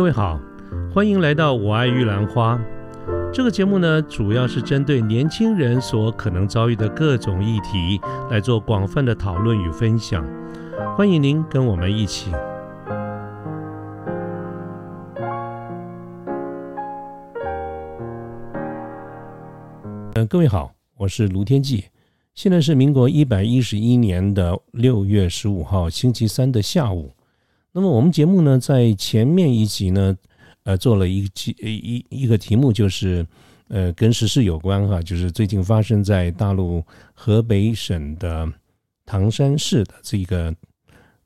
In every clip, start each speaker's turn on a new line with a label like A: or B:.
A: 各位好，欢迎来到我爱玉兰花。这个节目呢，主要是针对年轻人所可能遭遇的各种议题来做广泛的讨论与分享。欢迎您跟我们一起。嗯，各位好，我是卢天记。现在是民国一百一十一年的六月十五号星期三的下午。那么我们节目呢，在前面一集呢，呃，做了一集一一个题目，就是呃，跟时事有关哈，就是最近发生在大陆河北省的唐山市的这个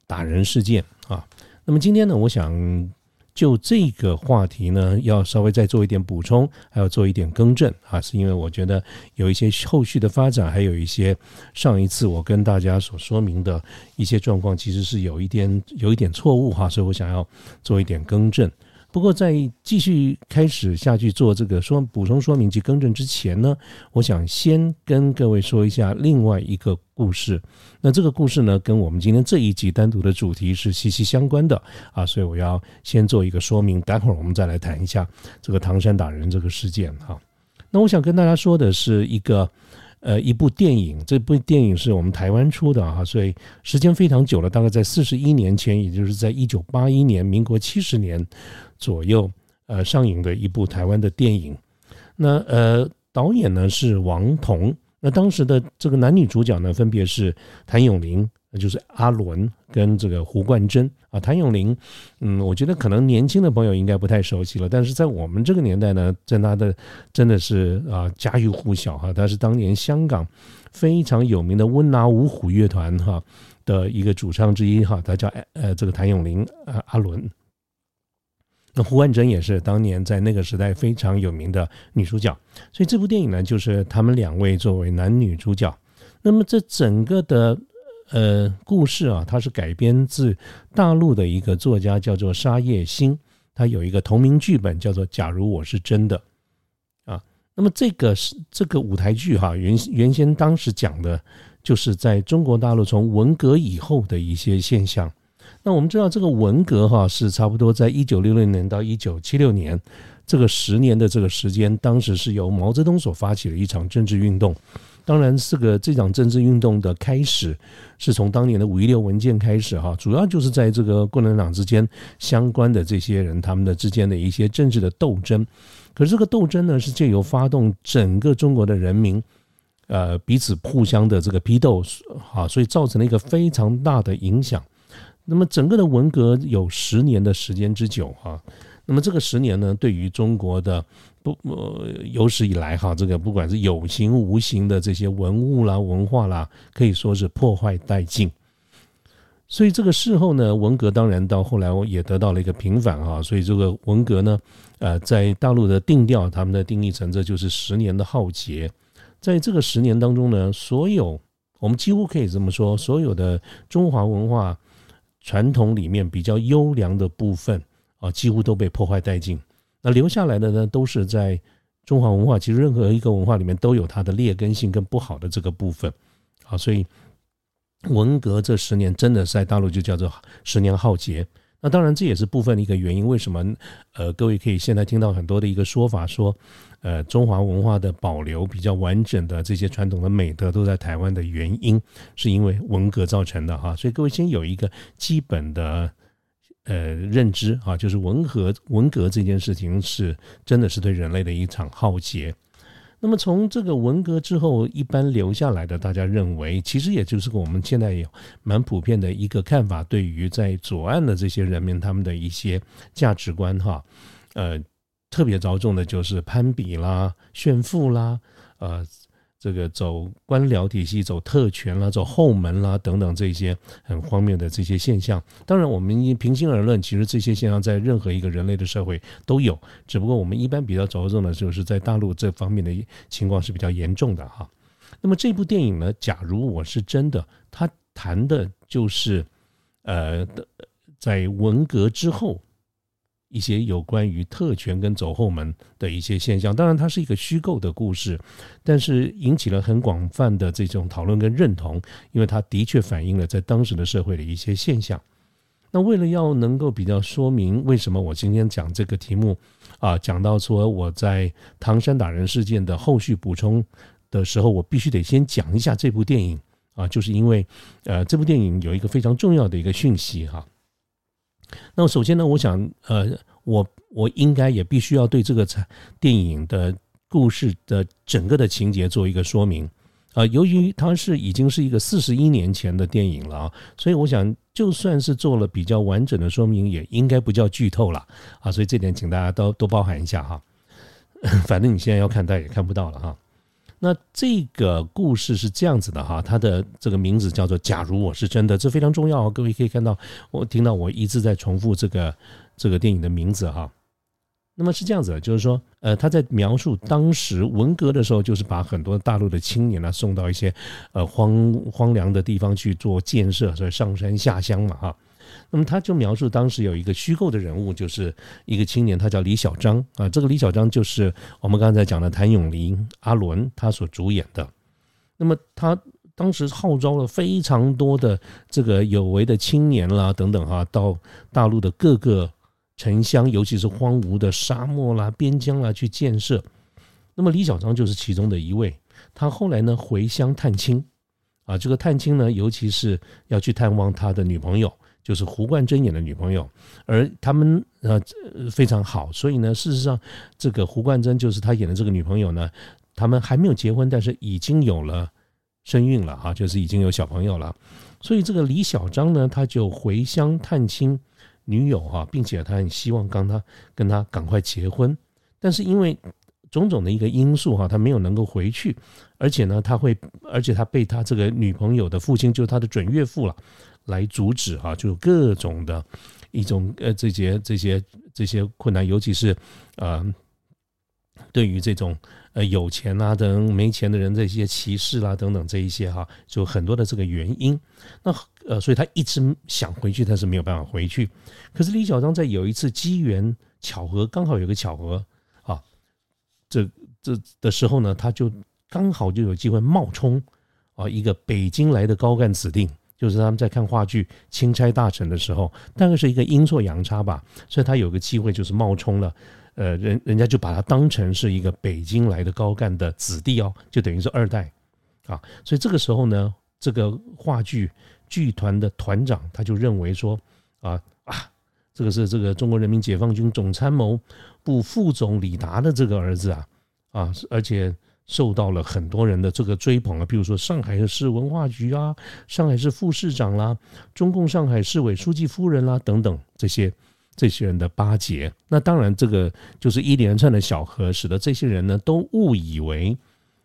A: 打人事件啊。那么今天呢，我想。就这个话题呢，要稍微再做一点补充，还要做一点更正啊，是因为我觉得有一些后续的发展，还有一些上一次我跟大家所说明的一些状况，其实是有一点有一点错误哈，所以我想要做一点更正。不过，在继续开始下去做这个说补充说明及更正之前呢，我想先跟各位说一下另外一个故事。那这个故事呢，跟我们今天这一集单独的主题是息息相关的啊，所以我要先做一个说明。待会儿我们再来谈一下这个唐山打人这个事件哈。那我想跟大家说的是一个。呃，一部电影，这部电影是我们台湾出的啊，所以时间非常久了，大概在四十一年前，也就是在一九八一年，民国七十年左右，呃，上映的一部台湾的电影。那呃，导演呢是王彤，那当时的这个男女主角呢，分别是谭咏麟。就是阿伦跟这个胡冠珍。啊，谭咏麟，嗯，我觉得可能年轻的朋友应该不太熟悉了，但是在我们这个年代呢，在他的真的是啊家喻户晓哈，他是当年香港非常有名的温拿五虎乐团哈的一个主唱之一哈，他叫呃这个谭咏麟啊阿伦，那胡冠珍也是当年在那个时代非常有名的女主角，所以这部电影呢，就是他们两位作为男女主角，那么这整个的。呃，故事啊，它是改编自大陆的一个作家叫做沙叶新，他有一个同名剧本叫做《假如我是真的》啊。那么这个是这个舞台剧哈，原原先当时讲的就是在中国大陆从文革以后的一些现象。那我们知道这个文革哈是差不多在一九六六年到一九七六年这个十年的这个时间，当时是由毛泽东所发起的一场政治运动。当然，这个这场政治运动的开始是从当年的五一六文件开始哈，主要就是在这个共产党之间相关的这些人他们的之间的一些政治的斗争。可是这个斗争呢，是借由发动整个中国的人民，呃，彼此互相的这个批斗，哈，所以造成了一个非常大的影响。那么整个的文革有十年的时间之久哈。那么这个十年呢，对于中国的不呃有史以来哈，这个不管是有形无形的这些文物啦、文化啦，可以说是破坏殆尽。所以这个事后呢，文革当然到后来我也得到了一个平反哈。所以这个文革呢，呃，在大陆的定调，他们的定义成这就是十年的浩劫。在这个十年当中呢，所有我们几乎可以这么说，所有的中华文化传统里面比较优良的部分。啊，几乎都被破坏殆尽。那留下来的呢，都是在中华文化。其实任何一个文化里面都有它的劣根性跟不好的这个部分。啊，所以文革这十年真的在大陆就叫做十年浩劫。那当然这也是部分的一个原因。为什么？呃，各位可以现在听到很多的一个说法，说呃中华文化的保留比较完整的这些传统的美德都在台湾的原因，是因为文革造成的哈。所以各位先有一个基本的。呃，认知啊，就是文革文革这件事情是真的是对人类的一场浩劫。那么从这个文革之后，一般留下来的，大家认为，其实也就是我们现在有蛮普遍的一个看法，对于在左岸的这些人民，他们的一些价值观哈，呃，特别着重的就是攀比啦、炫富啦，呃。这个走官僚体系、走特权啦、走后门啦等等这些很荒谬的这些现象，当然我们平心而论，其实这些现象在任何一个人类的社会都有，只不过我们一般比较着重的就是在大陆这方面的情况是比较严重的哈。那么这部电影呢，假如我是真的，它谈的就是呃，在文革之后。一些有关于特权跟走后门的一些现象，当然它是一个虚构的故事，但是引起了很广泛的这种讨论跟认同，因为它的确反映了在当时的社会的一些现象。那为了要能够比较说明为什么我今天讲这个题目啊，讲到说我在唐山打人事件的后续补充的时候，我必须得先讲一下这部电影啊，就是因为呃这部电影有一个非常重要的一个讯息哈。那么首先呢，我想呃我我应该也必须要对这个电影的故事的整个的情节做一个说明。啊，由于它是已经是一个四十一年前的电影了啊，所以我想就算是做了比较完整的说明，也应该不叫剧透了啊，所以这点请大家都多包涵一下哈。反正你现在要看，大家也看不到了哈。那这个故事是这样子的哈，它的这个名字叫做《假如我是真的》，这非常重要啊。各位可以看到，我听到我一直在重复这个这个电影的名字哈。那么是这样子的，就是说，呃，他在描述当时文革的时候，就是把很多大陆的青年呢送到一些呃荒荒凉的地方去做建设，所以上山下乡嘛，哈。那么他就描述当时有一个虚构的人物，就是一个青年，他叫李小章啊。这个李小章就是我们刚才讲的谭咏麟、阿伦他所主演的。那么他当时号召了非常多的这个有为的青年啦等等哈，到大陆的各个。城乡，尤其是荒芜的沙漠啦、边疆啦，去建设。那么李小章就是其中的一位。他后来呢回乡探亲，啊，这个探亲呢，尤其是要去探望他的女朋友，就是胡冠珍演的女朋友。而他们呃非常好，所以呢，事实上这个胡冠珍就是他演的这个女朋友呢，他们还没有结婚，但是已经有了身孕了哈，就是已经有小朋友了。所以这个李小章呢，他就回乡探亲。女友哈，并且他很希望跟他跟他赶快结婚，但是因为种种的一个因素哈，他没有能够回去，而且呢，他会，而且他被他这个女朋友的父亲，就是他的准岳父了，来阻止哈，就各种的一种呃这些这些这些困难，尤其是呃对于这种呃有钱啊等没钱的人这些歧视啦等等这一些哈，就很多的这个原因，那。呃，所以他一直想回去，但是没有办法回去。可是李小章在有一次机缘巧合，刚好有个巧合啊，这这的时候呢，他就刚好就有机会冒充啊一个北京来的高干指定，就是他们在看话剧《钦差大臣》的时候，大概是一个阴错阳差吧，所以他有个机会就是冒充了，呃，人人家就把他当成是一个北京来的高干的子弟哦，就等于是二代啊，所以这个时候呢，这个话剧。剧团的团长他就认为说啊啊，这个是这个中国人民解放军总参谋部副总李达的这个儿子啊啊，而且受到了很多人的这个追捧啊，比如说上海市文化局啊，上海市副市长啦，中共上海市委书记夫人啦等等这些这些人的巴结。那当然，这个就是一连串的小合，使得这些人呢都误以为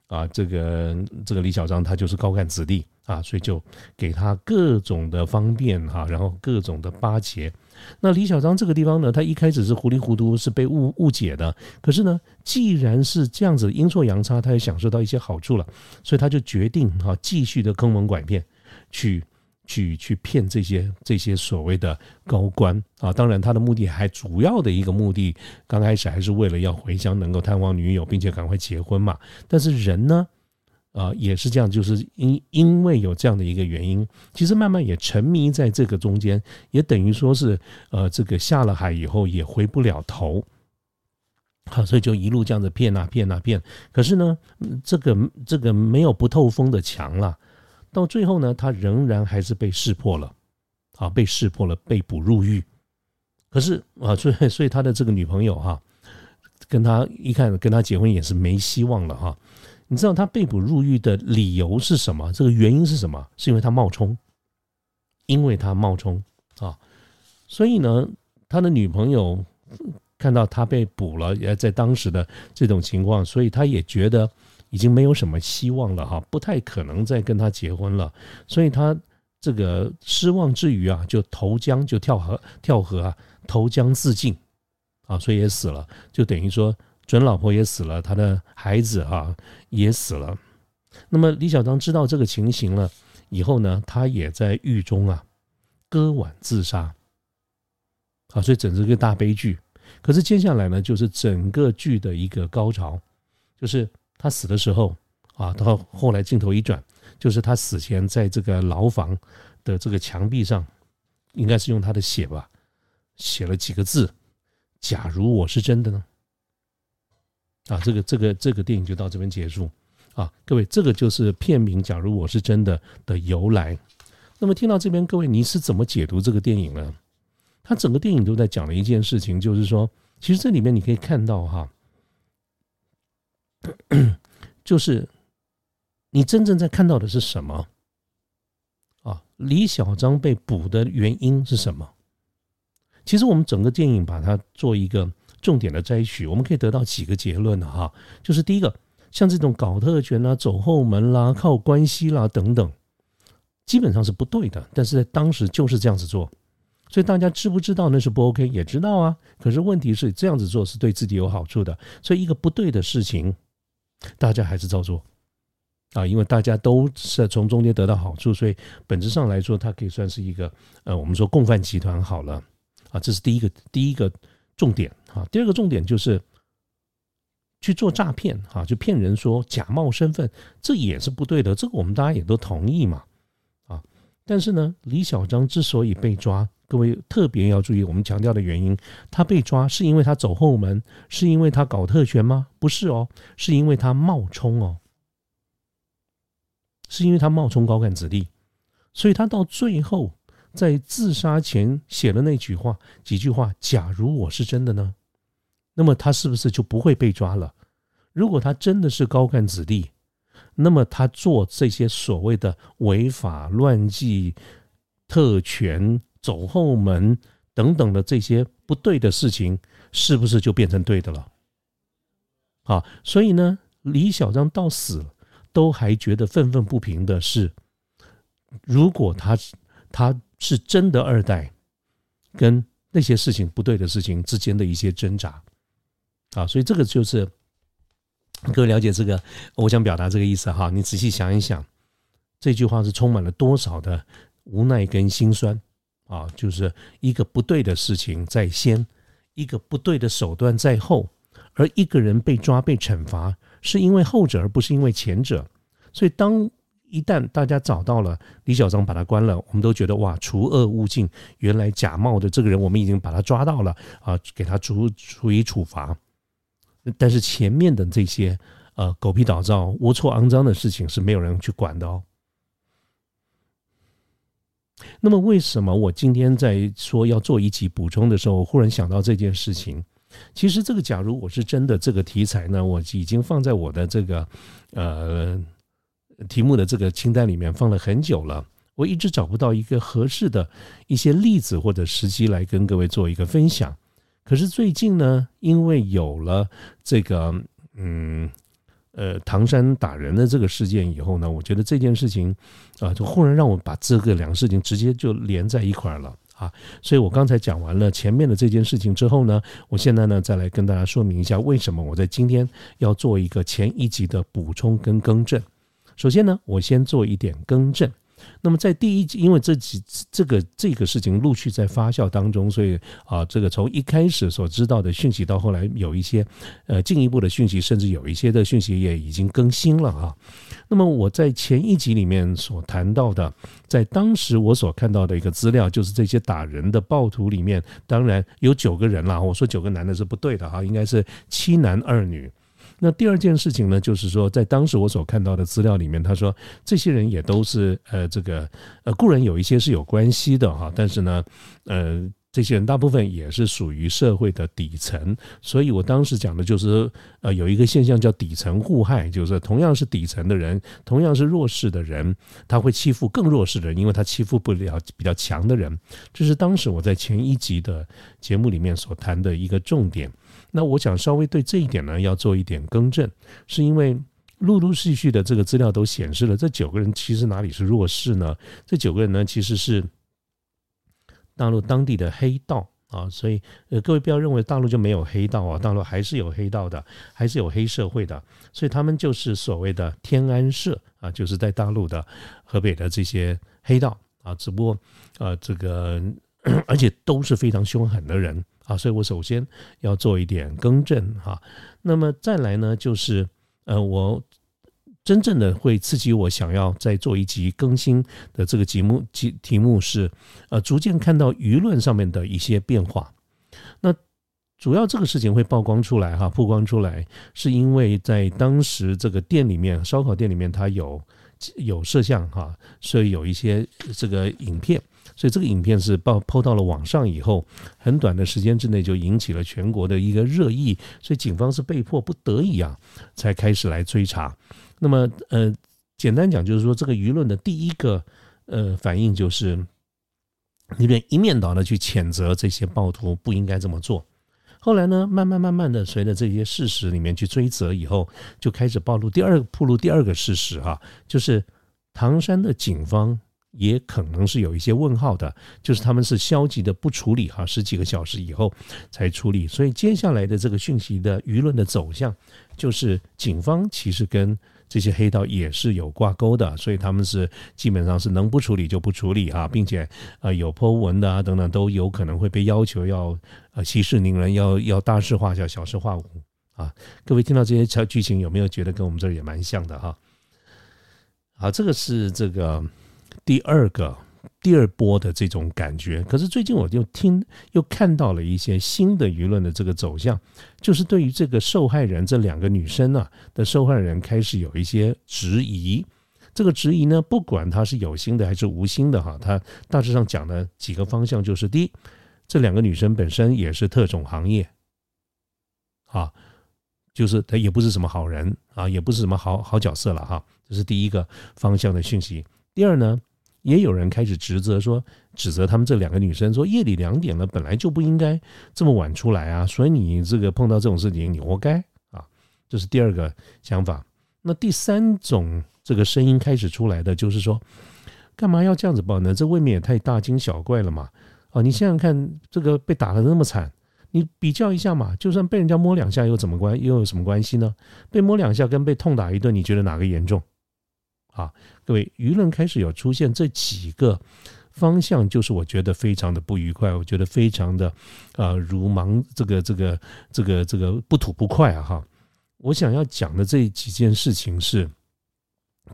A: 啊，这个这个李小章他就是高干子弟。啊，所以就给他各种的方便哈，然后各种的巴结。那李小章这个地方呢，他一开始是糊里糊涂，是被误误解的。可是呢，既然是这样子阴错阳差，他也享受到一些好处了，所以他就决定哈，继续的坑蒙拐骗，去去去骗这些这些所谓的高官啊。当然，他的目的还主要的一个目的，刚开始还是为了要回乡能够探望女友，并且赶快结婚嘛。但是人呢？啊，也是这样，就是因因为有这样的一个原因，其实慢慢也沉迷在这个中间，也等于说是呃，这个下了海以后也回不了头，好，所以就一路这样子骗啊骗啊骗。可是呢，这个这个没有不透风的墙了，到最后呢，他仍然还是被识破了，啊，被识破了，被捕入狱。可是啊，所以所以他的这个女朋友哈，跟他一看跟他结婚也是没希望了哈。你知道他被捕入狱的理由是什么？这个原因是什么？是因为他冒充，因为他冒充啊，所以呢，他的女朋友看到他被捕了，也在当时的这种情况，所以他也觉得已经没有什么希望了哈，不太可能再跟他结婚了，所以他这个失望之余啊，就投江，就跳河，跳河啊，投江自尽啊，所以也死了，就等于说。准老婆也死了，他的孩子啊也死了。那么李小章知道这个情形了以后呢，他也在狱中啊割腕自杀。啊，所以整个一个大悲剧。可是接下来呢，就是整个剧的一个高潮，就是他死的时候啊，到后来镜头一转，就是他死前在这个牢房的这个墙壁上应该是用他的血吧，写了几个字：“假如我是真的呢？”啊，这个这个这个电影就到这边结束啊，各位，这个就是片名《假如我是真的》的由来。那么听到这边，各位你是怎么解读这个电影呢？他整个电影都在讲的一件事情，就是说，其实这里面你可以看到哈，就是你真正在看到的是什么啊？李小章被捕的原因是什么？其实我们整个电影把它做一个。重点的摘取，我们可以得到几个结论的哈，就是第一个，像这种搞特权啦、走后门啦、靠关系啦等等，基本上是不对的。但是在当时就是这样子做，所以大家知不知道那是不 OK？也知道啊。可是问题是这样子做是对自己有好处的，所以一个不对的事情，大家还是照做啊，因为大家都是从中间得到好处，所以本质上来说，它可以算是一个呃，我们说共犯集团好了啊，这是第一个第一个。重点啊，第二个重点就是去做诈骗啊，就骗人说假冒身份，这也是不对的。这个我们大家也都同意嘛啊。但是呢，李小章之所以被抓，各位特别要注意，我们强调的原因，他被抓是因为他走后门，是因为他搞特权吗？不是哦，是因为他冒充哦，是因为他冒充高干子弟，所以他到最后。在自杀前写了那句话，几句话。假如我是真的呢？那么他是不是就不会被抓了？如果他真的是高干子弟，那么他做这些所谓的违法乱纪、特权、走后门等等的这些不对的事情，是不是就变成对的了？啊，所以呢，李小章到死都还觉得愤愤不平的是，如果他他。是真的二代，跟那些事情不对的事情之间的一些挣扎，啊，所以这个就是各位了解这个，我想表达这个意思哈。你仔细想一想，这句话是充满了多少的无奈跟心酸啊！就是一个不对的事情在先，一个不对的手段在后，而一个人被抓被惩罚，是因为后者而不是因为前者，所以当。一旦大家找到了李小章，把他关了，我们都觉得哇，除恶务尽。原来假冒的这个人，我们已经把他抓到了啊，给他处处以处罚。但是前面的这些呃狗屁倒灶、龌龊肮脏的事情是没有人去管的哦。那么为什么我今天在说要做一集补充的时候，忽然想到这件事情？其实这个假如我是真的这个题材呢，我已经放在我的这个呃。题目的这个清单里面放了很久了，我一直找不到一个合适的一些例子或者时机来跟各位做一个分享。可是最近呢，因为有了这个嗯呃唐山打人的这个事件以后呢，我觉得这件事情啊，就忽然让我把这个两个事情直接就连在一块儿了啊。所以我刚才讲完了前面的这件事情之后呢，我现在呢再来跟大家说明一下为什么我在今天要做一个前一集的补充跟更正。首先呢，我先做一点更正。那么在第一集，因为这几这个这个事情陆续在发酵当中，所以啊，这个从一开始所知道的讯息到后来有一些呃进一步的讯息，甚至有一些的讯息也已经更新了啊。那么我在前一集里面所谈到的，在当时我所看到的一个资料，就是这些打人的暴徒里面，当然有九个人了。我说九个男的是不对的哈，应该是七男二女。那第二件事情呢，就是说，在当时我所看到的资料里面，他说这些人也都是呃，这个呃，固然有一些是有关系的哈，但是呢，呃，这些人大部分也是属于社会的底层，所以我当时讲的就是呃，有一个现象叫底层互害，就是同样是底层的人，同样是弱势的人，他会欺负更弱势的人，因为他欺负不了比较强的人。这是当时我在前一集的节目里面所谈的一个重点。那我想稍微对这一点呢要做一点更正，是因为陆陆续续的这个资料都显示了，这九个人其实哪里是弱势呢？这九个人呢其实是大陆当地的黑道啊，所以呃各位不要认为大陆就没有黑道啊，大陆还是有黑道的，还是有黑社会的，所以他们就是所谓的天安社啊，就是在大陆的河北的这些黑道啊，只不过呃这个而且都是非常凶狠的人。啊，所以我首先要做一点更正哈。那么再来呢，就是呃，我真正的会刺激我想要再做一集更新的这个节目，题题目是呃，逐渐看到舆论上面的一些变化。那主要这个事情会曝光出来哈，曝光出来是因为在当时这个店里面，烧烤店里面它有有摄像哈，所以有一些这个影片。所以这个影片是报抛到了网上以后，很短的时间之内就引起了全国的一个热议，所以警方是被迫不得已啊，才开始来追查。那么呃，简单讲就是说，这个舆论的第一个呃反应就是，那边一面倒的去谴责这些暴徒不应该这么做。后来呢，慢慢慢慢的随着这些事实里面去追责以后，就开始暴露第二个暴露第二个事实哈，就是唐山的警方。也可能是有一些问号的，就是他们是消极的不处理哈，十几个小时以后才处理，所以接下来的这个讯息的舆论的走向，就是警方其实跟这些黑道也是有挂钩的，所以他们是基本上是能不处理就不处理哈，并且呃有波纹的啊等等都有可能会被要求要呃息事宁人，要要大事化小，小事化无啊。各位听到这些条剧情有没有觉得跟我们这儿也蛮像的哈？好，这个是这个。第二个第二波的这种感觉，可是最近我就听又看到了一些新的舆论的这个走向，就是对于这个受害人这两个女生呢的受害人开始有一些质疑。这个质疑呢，不管他是有心的还是无心的哈，他大致上讲的几个方向就是：第一，这两个女生本身也是特种行业，啊，就是她也不是什么好人啊，也不是什么好好角色了哈，这是第一个方向的讯息。第二呢？也有人开始指责说，指责他们这两个女生说，夜里两点了，本来就不应该这么晚出来啊，所以你这个碰到这种事情，你活该啊，这是第二个想法。那第三种这个声音开始出来的就是说，干嘛要这样子报呢？这未免也太大惊小怪了嘛！啊，你想想看，这个被打的那么惨，你比较一下嘛，就算被人家摸两下又怎么关，又有什么关系呢？被摸两下跟被痛打一顿，你觉得哪个严重？啊，各位，舆论开始有出现这几个方向，就是我觉得非常的不愉快，我觉得非常的呃如芒这个这个这个这个不吐不快啊！哈，我想要讲的这几件事情是：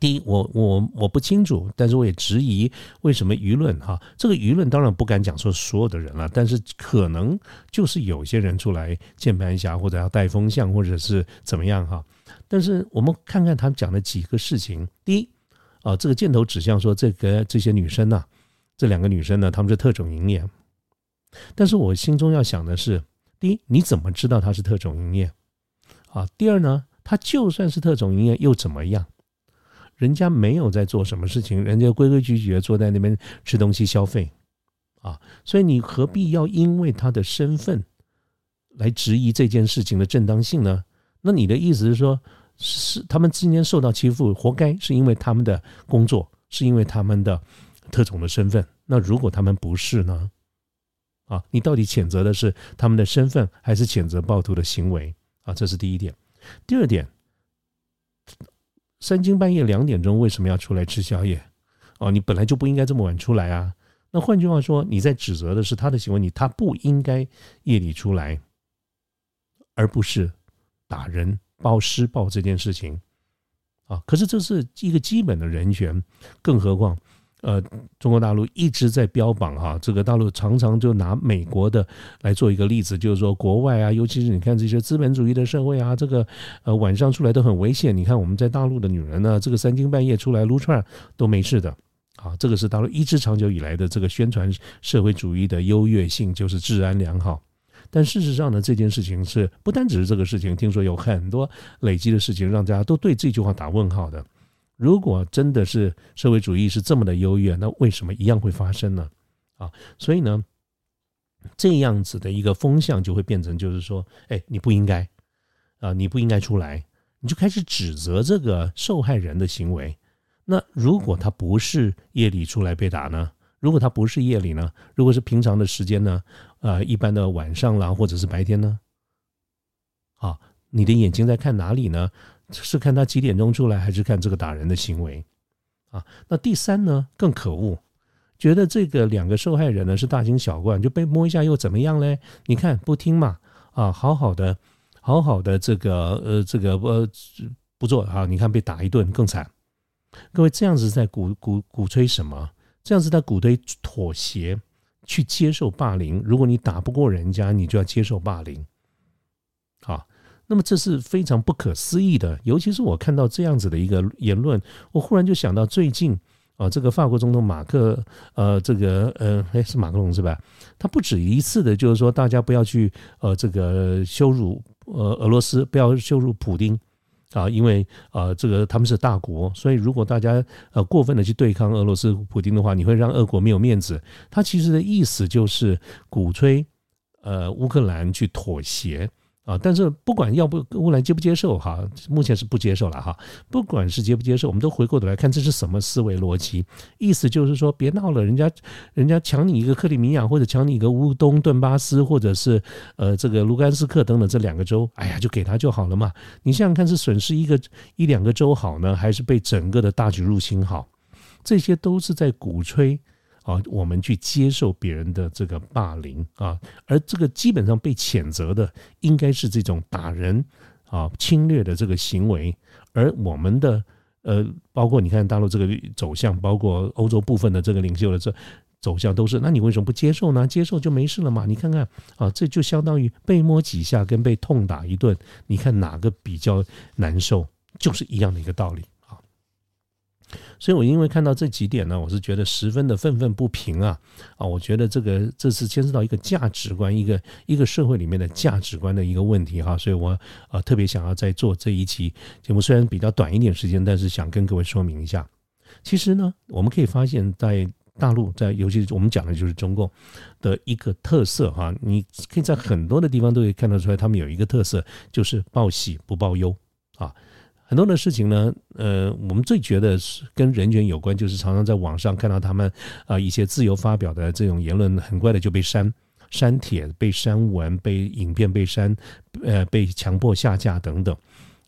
A: 第一，我我我不清楚，但是我也质疑为什么舆论哈，这个舆论当然不敢讲说所有的人了，但是可能就是有些人出来键盘侠或者要带风向或者是怎么样哈。但是我们看看他们讲的几个事情，第一。啊，这个箭头指向说，这个这些女生呢，这两个女生呢，她们是特种营业。但是我心中要想的是，第一，你怎么知道她是特种营业？啊，第二呢，她就算是特种营业又怎么样？人家没有在做什么事情，人家规规矩矩的坐在那边吃东西消费，啊，所以你何必要因为她的身份来质疑这件事情的正当性呢？那你的意思是说？是他们今天受到欺负，活该，是因为他们的工作，是因为他们的特种的身份。那如果他们不是呢？啊，你到底谴责的是他们的身份，还是谴责暴徒的行为？啊，这是第一点。第二点，三更半夜两点钟为什么要出来吃宵夜？哦，你本来就不应该这么晚出来啊。那换句话说，你在指责的是他的行为，你他不应该夜里出来，而不是打人。报施暴这件事情，啊，可是这是一个基本的人权，更何况，呃，中国大陆一直在标榜哈，这个大陆常常就拿美国的来做一个例子，就是说国外啊，尤其是你看这些资本主义的社会啊，这个呃晚上出来都很危险。你看我们在大陆的女人呢，这个三更半夜出来撸串都没事的，啊，这个是大陆一直长久以来的这个宣传社会主义的优越性，就是治安良好。但事实上呢，这件事情是不单只是这个事情，听说有很多累积的事情，让大家都对这句话打问号的。如果真的是社会主义是这么的优越，那为什么一样会发生呢？啊，所以呢，这样子的一个风向就会变成，就是说，哎，你不应该啊，你不应该出来，你就开始指责这个受害人的行为。那如果他不是夜里出来被打呢？如果他不是夜里呢？如果是平常的时间呢？呃，一般的晚上啦，或者是白天呢？啊，你的眼睛在看哪里呢？是看他几点钟出来，还是看这个打人的行为？啊，那第三呢，更可恶，觉得这个两个受害人呢是大惊小怪，就被摸一下又怎么样嘞？你看不听嘛？啊，好好的，好好的这个呃，这个呃。不不做啊，你看被打一顿更惨。各位这样子在鼓鼓鼓吹什么？这样子在鼓吹妥协，去接受霸凌。如果你打不过人家，你就要接受霸凌。好，那么这是非常不可思议的。尤其是我看到这样子的一个言论，我忽然就想到最近啊，这个法国总统马克，呃，这个呃，哎，是马克龙是吧？他不止一次的，就是说大家不要去呃，这个羞辱呃俄罗斯，不要羞辱普丁。啊，因为呃，这个他们是大国，所以如果大家呃过分的去对抗俄罗斯普京的话，你会让俄国没有面子。他其实的意思就是鼓吹呃乌克兰去妥协。啊，但是不管要不乌克兰接不接受哈，目前是不接受了哈。不管是接不接受，我们都回过头来看这是什么思维逻辑。意思就是说，别闹了，人家人家抢你一个克里米亚，或者抢你一个乌东顿巴斯，或者是呃这个卢甘斯克等等这两个州，哎呀，就给他就好了嘛。你想想看，是损失一个一两个州好呢，还是被整个的大举入侵好？这些都是在鼓吹。啊，我们去接受别人的这个霸凌啊，而这个基本上被谴责的应该是这种打人啊、侵略的这个行为，而我们的呃，包括你看大陆这个走向，包括欧洲部分的这个领袖的这走向，都是，那你为什么不接受呢？接受就没事了嘛？你看看啊，这就相当于被摸几下跟被痛打一顿，你看哪个比较难受？就是一样的一个道理。所以，我因为看到这几点呢，我是觉得十分的愤愤不平啊！啊，我觉得这个这是牵涉到一个价值观，一个一个社会里面的价值观的一个问题哈。所以我呃特别想要在做这一期节目，虽然比较短一点时间，但是想跟各位说明一下。其实呢，我们可以发现，在大陆，在尤其是我们讲的就是中共的一个特色哈，你可以在很多的地方都可以看得出来，他们有一个特色，就是报喜不报忧啊。很多的事情呢，呃，我们最觉得是跟人权有关，就是常常在网上看到他们啊一些自由发表的这种言论，很快的就被删删帖、被删文、被影片被删，呃，被强迫下架等等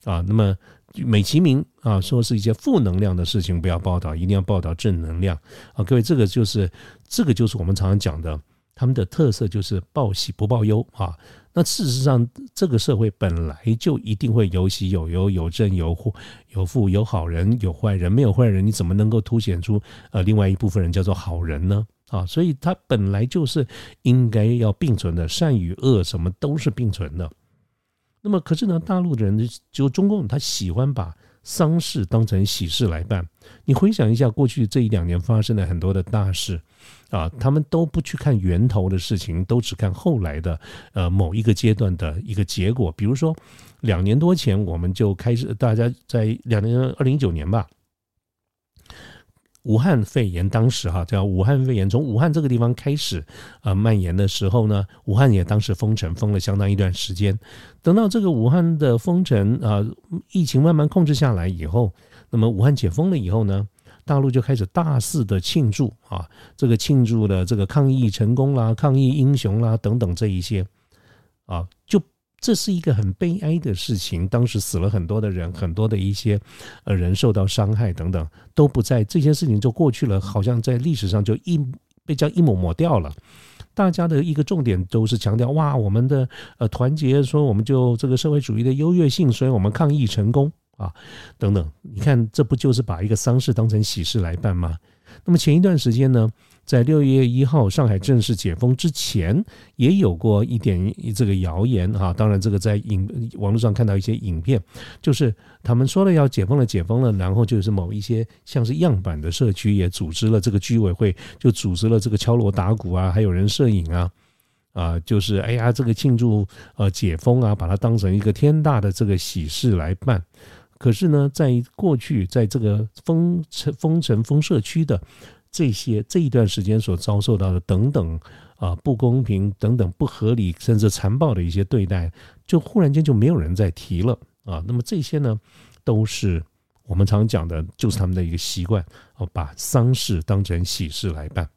A: 啊。那么美其名啊，说是一些负能量的事情不要报道，一定要报道正能量啊。各位，这个就是这个就是我们常常讲的，他们的特色就是报喜不报忧啊。那事实上，这个社会本来就一定会有喜有忧，有正有负，有富有好人有坏人，没有坏人，你怎么能够凸显出呃另外一部分人叫做好人呢？啊，所以它本来就是应该要并存的，善与恶什么都是并存的。那么，可是呢，大陆的人就中共，他喜欢把。丧事当成喜事来办，你回想一下过去这一两年发生的很多的大事，啊，他们都不去看源头的事情，都只看后来的呃某一个阶段的一个结果。比如说，两年多前我们就开始，大家在两年二零一九年吧。武汉肺炎当时哈叫武汉肺炎，从武汉这个地方开始啊蔓延的时候呢，武汉也当时封城封了相当一段时间。等到这个武汉的封城啊，疫情慢慢控制下来以后，那么武汉解封了以后呢，大陆就开始大肆的庆祝啊，这个庆祝的这个抗疫成功啦、抗疫英雄啦等等这一些啊，就。这是一个很悲哀的事情，当时死了很多的人，很多的一些呃人受到伤害等等都不在，这些事情就过去了，好像在历史上就一被叫一抹抹掉了。大家的一个重点都是强调哇，我们的呃团结，说我们就这个社会主义的优越性，所以我们抗疫成功啊等等。你看，这不就是把一个丧事当成喜事来办吗？那么前一段时间呢？在六月一号上海正式解封之前，也有过一点这个谣言哈。当然，这个在影网络上看到一些影片，就是他们说了要解封了，解封了，然后就是某一些像是样板的社区也组织了这个居委会，就组织了这个敲锣打鼓啊，还有人摄影啊，啊，就是哎呀，这个庆祝呃解封啊，把它当成一个天大的这个喜事来办。可是呢，在过去在这个封城、封城、封社区的。这些这一段时间所遭受到的等等啊不公平等等不合理甚至残暴的一些对待，就忽然间就没有人再提了啊。那么这些呢，都是我们常讲的，就是他们的一个习惯哦，把丧事当成喜事来办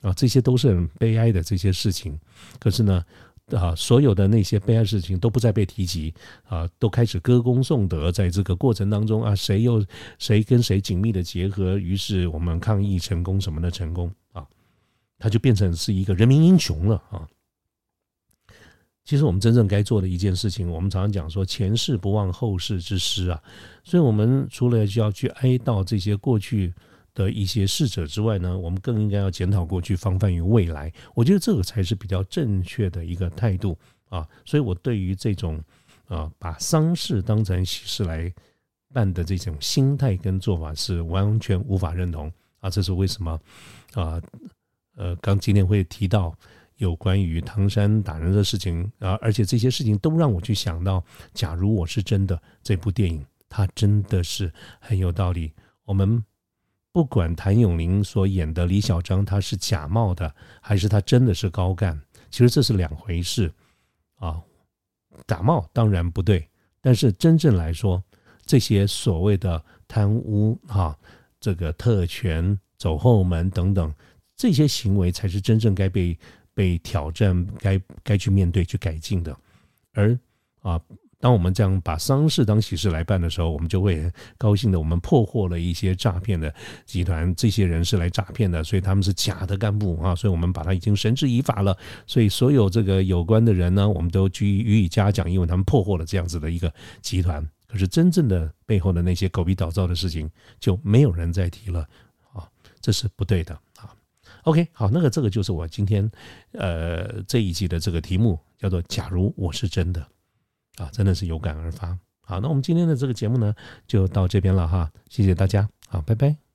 A: 啊。这些都是很悲哀的这些事情。可是呢。啊，所有的那些悲哀事情都不再被提及啊，都开始歌功颂德。在这个过程当中啊，谁又谁跟谁紧密的结合，于是我们抗疫成功什么的成功啊，他就变成是一个人民英雄了啊。其实我们真正该做的一件事情，我们常常讲说前事不忘后事之师啊，所以我们除了需要去哀悼这些过去的一些逝者之外呢，我们更应该要检讨过去，防范于未来。我觉得这个才是比较正确的一个态度啊。所以我对于这种啊把丧事当成喜事来办的这种心态跟做法是完全无法认同啊。这是为什么啊？呃，刚今天会提到。有关于唐山打人的事情啊，而且这些事情都让我去想到，假如我是真的，这部电影它真的是很有道理。我们不管谭咏麟所演的李小章他是假冒的，还是他真的是高干，其实这是两回事啊。假冒当然不对，但是真正来说，这些所谓的贪污啊，这个特权、走后门等等这些行为，才是真正该被。被挑战，该该去面对、去改进的。而啊，当我们这样把丧事当喜事来办的时候，我们就会高兴的。我们破获了一些诈骗的集团，这些人是来诈骗的，所以他们是假的干部啊，所以我们把他已经绳之以法了。所以所有这个有关的人呢，我们都予以予以嘉奖，因为他们破获了这样子的一个集团。可是真正的背后的那些狗屁倒灶的事情，就没有人再提了啊，这是不对的啊。OK，好，那个这个就是我今天，呃，这一集的这个题目叫做“假如我是真的”，啊，真的是有感而发。好，那我们今天的这个节目呢，就到这边了哈，谢谢大家，好，拜拜。